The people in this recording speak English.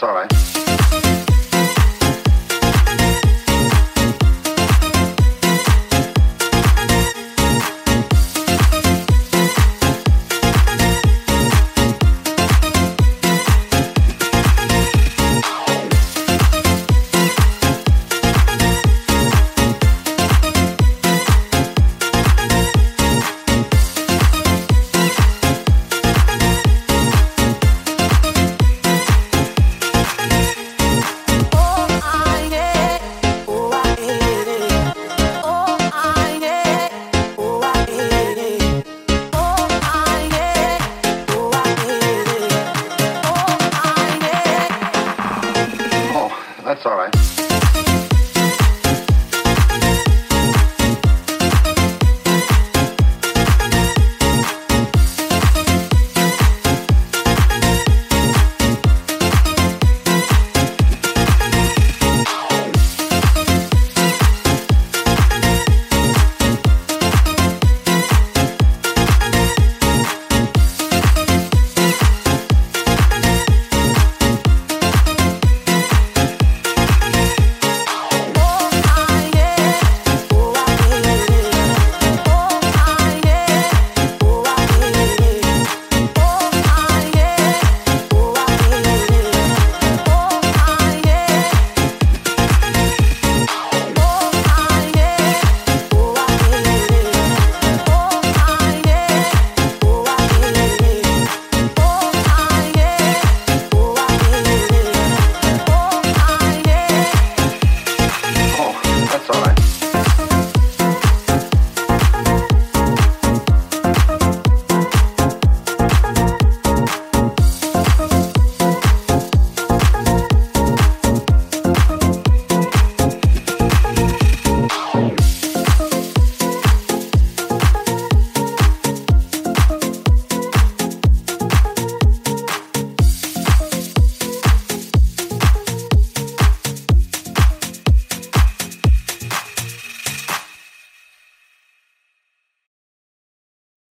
that's all right. That's all right.